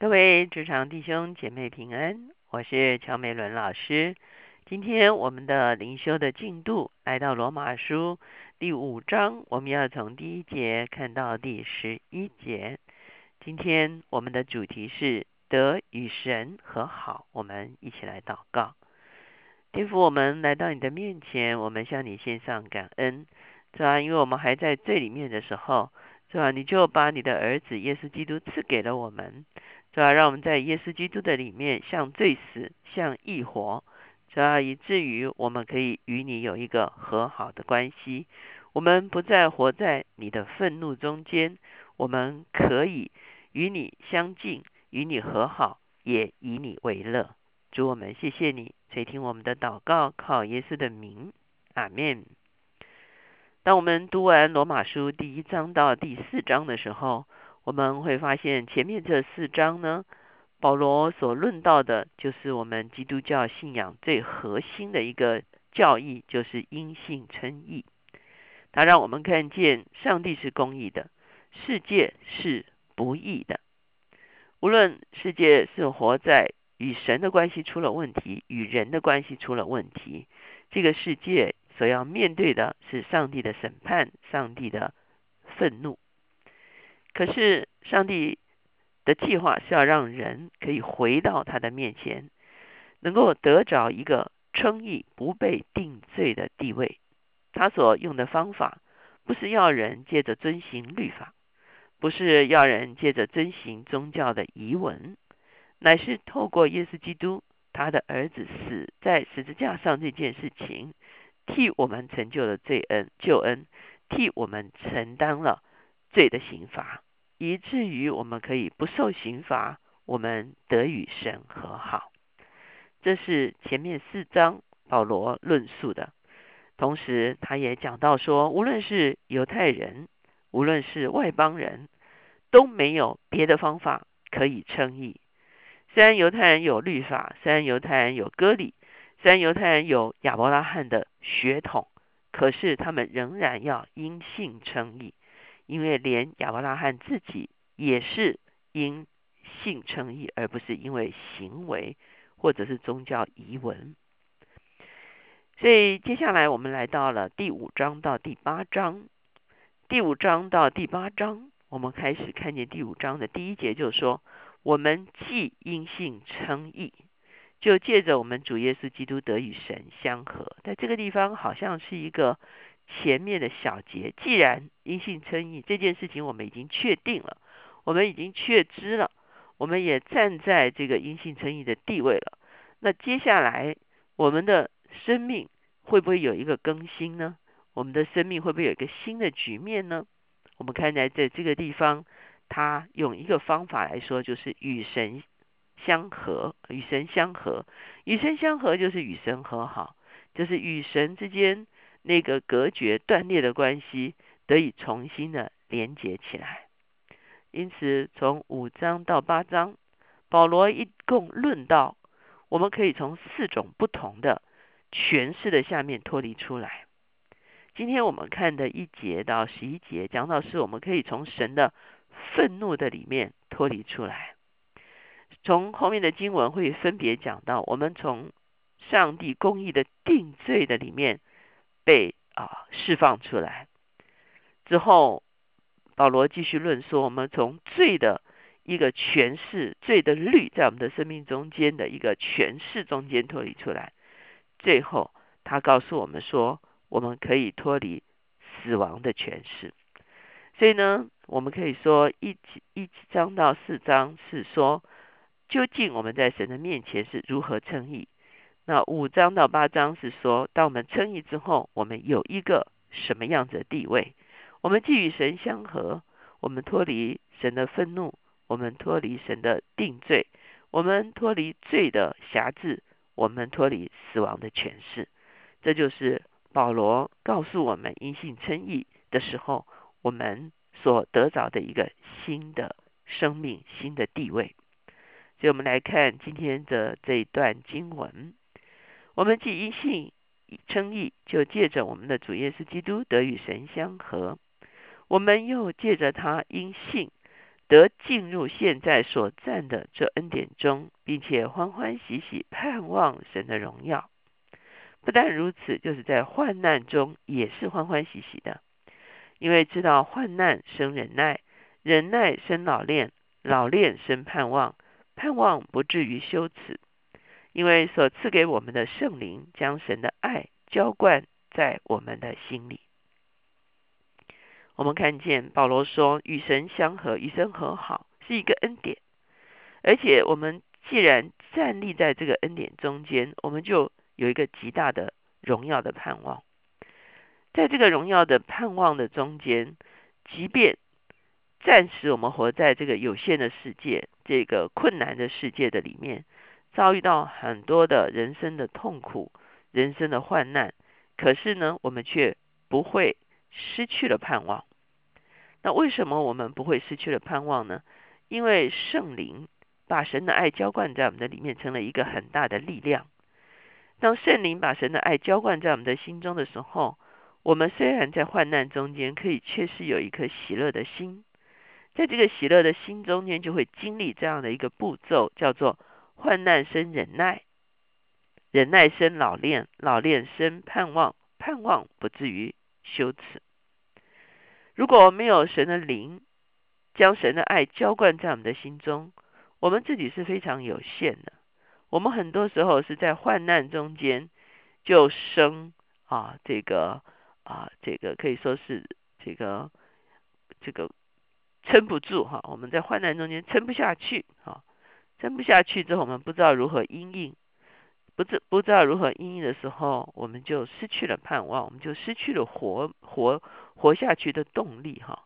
各位职场弟兄姐妹平安，我是乔美伦老师。今天我们的灵修的进度来到罗马书第五章，我们要从第一节看到第十一节。今天我们的主题是得与神和好，我们一起来祷告。天父，我们来到你的面前，我们向你献上感恩，是吧？因为我们还在罪里面的时候，是吧？你就把你的儿子耶稣基督赐给了我们。主要让我们在耶稣基督的里面，像罪死，像义活，主要以至于我们可以与你有一个和好的关系。我们不再活在你的愤怒中间，我们可以与你相近，与你和好，也以你为乐。主我们谢谢你垂听我们的祷告，靠耶稣的名，阿门。当我们读完罗马书第一章到第四章的时候，我们会发现，前面这四章呢，保罗所论到的，就是我们基督教信仰最核心的一个教义，就是因信称义。他让我们看见，上帝是公义的，世界是不义的。无论世界是活在与神的关系出了问题，与人的关系出了问题，这个世界所要面对的是上帝的审判，上帝的愤怒。可是，上帝的计划是要让人可以回到他的面前，能够得着一个称义、不被定罪的地位。他所用的方法，不是要人借着遵行律法，不是要人借着遵行宗教的遗文，乃是透过耶稣基督，他的儿子死在十字架上这件事情，替我们成就了罪恩、救恩，替我们承担了。罪的刑罚，以至于我们可以不受刑罚，我们得与神和好。这是前面四章保罗论述的。同时，他也讲到说，无论是犹太人，无论是外邦人，都没有别的方法可以称义。虽然犹太人有律法，虽然犹太人有割礼，虽然犹太人有亚伯拉罕的血统，可是他们仍然要因信称义。因为连亚伯拉罕自己也是因信称义，而不是因为行为或者是宗教遗文。所以接下来我们来到了第五章到第八章。第五章到第八章，我们开始看见第五章的第一节，就是说，我们既因信称义，就借着我们主耶稣基督得与神相合。在这个地方，好像是一个。前面的小节，既然阴性称义这件事情我们已经确定了，我们已经确知了，我们也站在这个阴性称义的地位了。那接下来我们的生命会不会有一个更新呢？我们的生命会不会有一个新的局面呢？我们看在在这个地方，他用一个方法来说，就是与神相合，与神相合，与神相合就是与神和好，就是与神之间。那个隔绝断裂的关系得以重新的连接起来，因此从五章到八章，保罗一共论到，我们可以从四种不同的诠释的下面脱离出来。今天我们看的一节到十一节，讲到是我们可以从神的愤怒的里面脱离出来。从后面的经文会分别讲到，我们从上帝公义的定罪的里面。被啊释放出来之后，保罗继续论说，我们从罪的一个诠释，罪的律在我们的生命中间的一个诠释中间脱离出来。最后，他告诉我们说，我们可以脱离死亡的诠释。所以呢，我们可以说一一章到四章是说，究竟我们在神的面前是如何称义。那五章到八章是说，当我们称义之后，我们有一个什么样子的地位？我们既与神相合，我们脱离神的愤怒，我们脱离神的定罪，我们脱离罪的辖制，我们脱离死亡的权势。这就是保罗告诉我们因信称义的时候，我们所得着的一个新的生命、新的地位。所以，我们来看今天的这一段经文。我们既因信称义，就借着我们的主耶稣基督得与神相合；我们又借着他因信得进入现在所占的这恩典中，并且欢欢喜喜盼望神的荣耀。不但如此，就是在患难中也是欢欢喜喜的，因为知道患难生忍耐，忍耐生老练，老练生盼望，盼望不至于羞耻。因为所赐给我们的圣灵，将神的爱浇灌在我们的心里。我们看见保罗说：“与神相合，与神和好，是一个恩典。而且我们既然站立在这个恩典中间，我们就有一个极大的荣耀的盼望。在这个荣耀的盼望的中间，即便暂时我们活在这个有限的世界、这个困难的世界的里面，遭遇到很多的人生的痛苦、人生的患难，可是呢，我们却不会失去了盼望。那为什么我们不会失去了盼望呢？因为圣灵把神的爱浇灌在我们的里面，成了一个很大的力量。当圣灵把神的爱浇灌在我们的心中的时候，我们虽然在患难中间，可以确实有一颗喜乐的心。在这个喜乐的心中间，就会经历这样的一个步骤，叫做患难生忍耐，忍耐生老练，老练生盼望，盼望不至于羞耻。如果没有神的灵将神的爱浇灌在我们的心中，我们自己是非常有限的。我们很多时候是在患难中间就生啊，这个啊，这个可以说是这个这个撑不住哈。我们在患难中间撑不下去啊，撑不下去之后，我们不知道如何应应，不知不知道如何应应的时候，我们就失去了盼望，我们就失去了活活。活下去的动力，哈，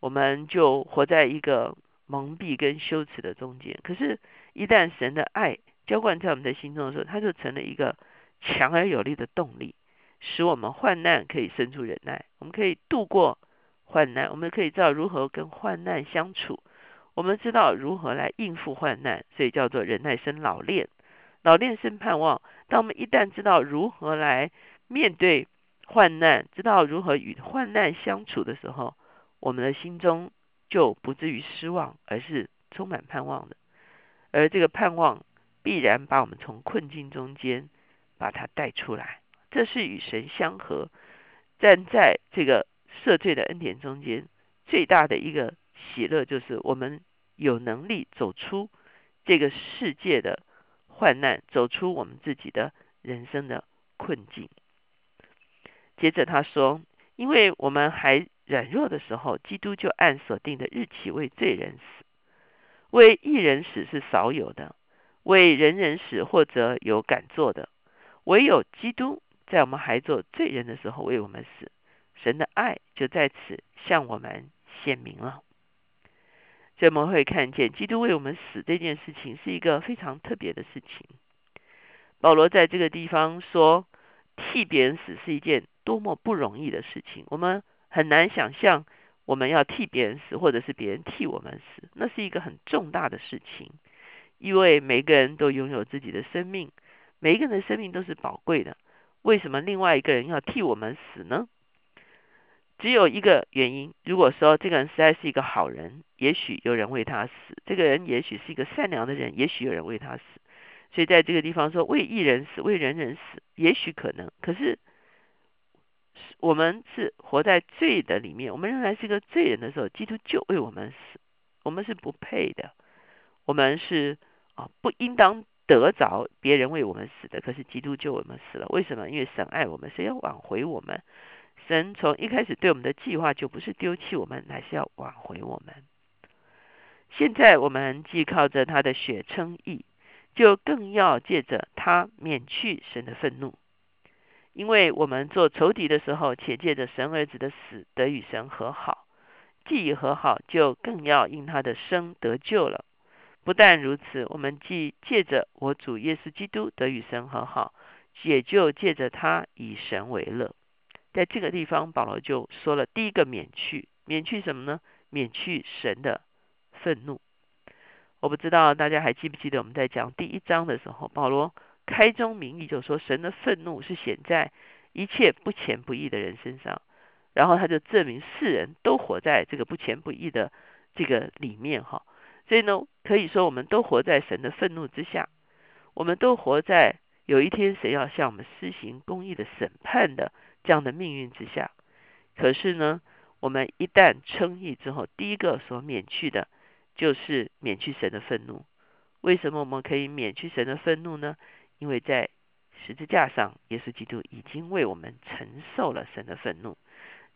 我们就活在一个蒙蔽跟羞耻的中间。可是，一旦神的爱浇灌在我们的心中的时候，它就成了一个强而有力的动力，使我们患难可以生出忍耐，我们可以度过患难，我们可以知道如何跟患难相处，我们知道如何来应付患难，所以叫做忍耐生老练，老练生盼望。当我们一旦知道如何来面对，患难，知道如何与患难相处的时候，我们的心中就不至于失望，而是充满盼望的。而这个盼望必然把我们从困境中间把它带出来。这是与神相合，站在这个赦罪的恩典中间，最大的一个喜乐，就是我们有能力走出这个世界的患难，走出我们自己的人生的困境。接着他说：“因为我们还软弱的时候，基督就按所定的日期为罪人死，为一人死是少有的，为人人死或者有敢做的，唯有基督在我们还做罪人的时候为我们死，神的爱就在此向我们显明了。人们会看见，基督为我们死这件事情是一个非常特别的事情。保罗在这个地方说，替别人死是一件。”多么不容易的事情，我们很难想象我们要替别人死，或者是别人替我们死，那是一个很重大的事情。因为每个人都拥有自己的生命，每一个人的生命都是宝贵的。为什么另外一个人要替我们死呢？只有一个原因：如果说这个人实在是一个好人，也许有人为他死；这个人也许是一个善良的人，也许有人为他死。所以在这个地方说为一人死，为人人死，也许可能，可是。我们是活在罪的里面，我们仍然是一个罪人的时候，基督就为我们死，我们是不配的，我们是啊不应当得着别人为我们死的。可是基督救我们死了，为什么？因为神爱我们，神要挽回我们。神从一开始对我们的计划就不是丢弃我们，乃是要挽回我们。现在我们既靠着他的血称义，就更要借着他免去神的愤怒。因为我们做仇敌的时候，且借着神儿子的死得与神和好；既已和好，就更要因他的生得救了。不但如此，我们既借着我主耶稣基督得与神和好，也就借着他以神为乐。在这个地方，保罗就说了第一个免去，免去什么呢？免去神的愤怒。我不知道大家还记不记得我们在讲第一章的时候，保罗。开宗明义就说，神的愤怒是显在一切不虔不义的人身上。然后他就证明世人都活在这个不虔不义的这个里面哈。所以呢，可以说我们都活在神的愤怒之下，我们都活在有一天神要向我们施行公义的审判的这样的命运之下。可是呢，我们一旦称义之后，第一个所免去的，就是免去神的愤怒。为什么我们可以免去神的愤怒呢？因为在十字架上，耶稣基督已经为我们承受了神的愤怒。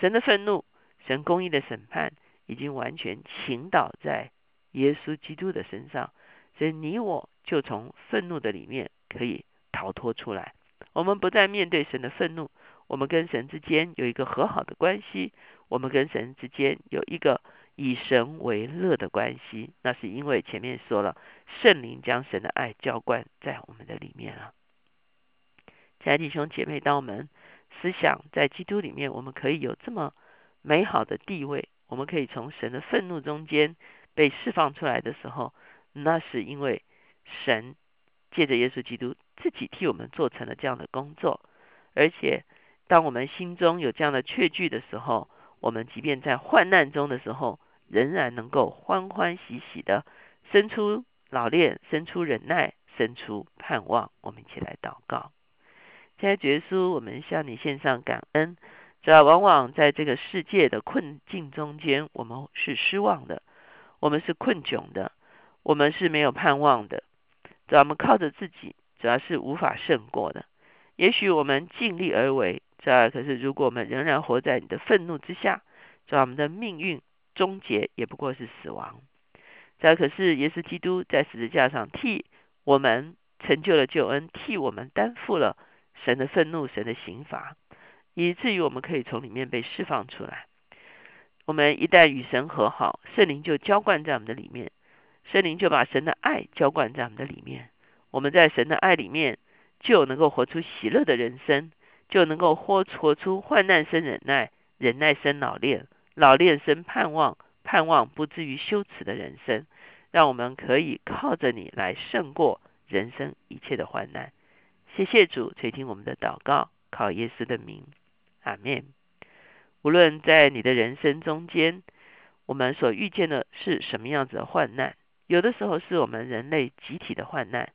神的愤怒，神公义的审判，已经完全倾倒在耶稣基督的身上。所以你我就从愤怒的里面可以逃脱出来。我们不再面对神的愤怒，我们跟神之间有一个和好的关系。我们跟神之间有一个以神为乐的关系。那是因为前面说了，圣灵将神的爱浇灌在我们的里面了。亲爱的弟兄姐妹，当我们思想在基督里面，我们可以有这么美好的地位，我们可以从神的愤怒中间被释放出来的时候，那是因为神借着耶稣基督自己替我们做成了这样的工作。而且，当我们心中有这样的确据的时候，我们即便在患难中的时候，仍然能够欢欢喜喜的生出老练，生出忍耐，生出盼望。我们一起来祷告。现在，耶稣，我们向你献上感恩。主要往往在这个世界的困境中间，我们是失望的，我们是困窘的，我们是没有盼望的。主要我们靠着自己，主要是无法胜过的。也许我们尽力而为，这可是如果我们仍然活在你的愤怒之下，主要我们的命运终结也不过是死亡。这可是耶稣基督在十字架上替我们成就了救恩，替我们担负了。神的愤怒，神的刑罚，以至于我们可以从里面被释放出来。我们一旦与神和好，圣灵就浇灌在我们的里面，圣灵就把神的爱浇灌在我们的里面。我们在神的爱里面，就能够活出喜乐的人生，就能够活活出患难生忍耐，忍耐生老练，老练生盼望，盼望不至于羞耻的人生。让我们可以靠着你来胜过人生一切的患难。谢谢主垂听我们的祷告，靠耶稣的名，阿门。无论在你的人生中间，我们所遇见的是什么样子的患难，有的时候是我们人类集体的患难，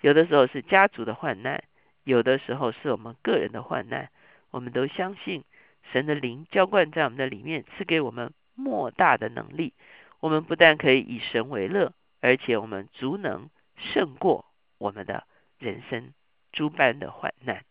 有的时候是家族的患难，有的时候是我们个人的患难。我们都相信神的灵浇灌在我们的里面，赐给我们莫大的能力。我们不但可以以神为乐，而且我们足能胜过我们的人生。诸般的患难。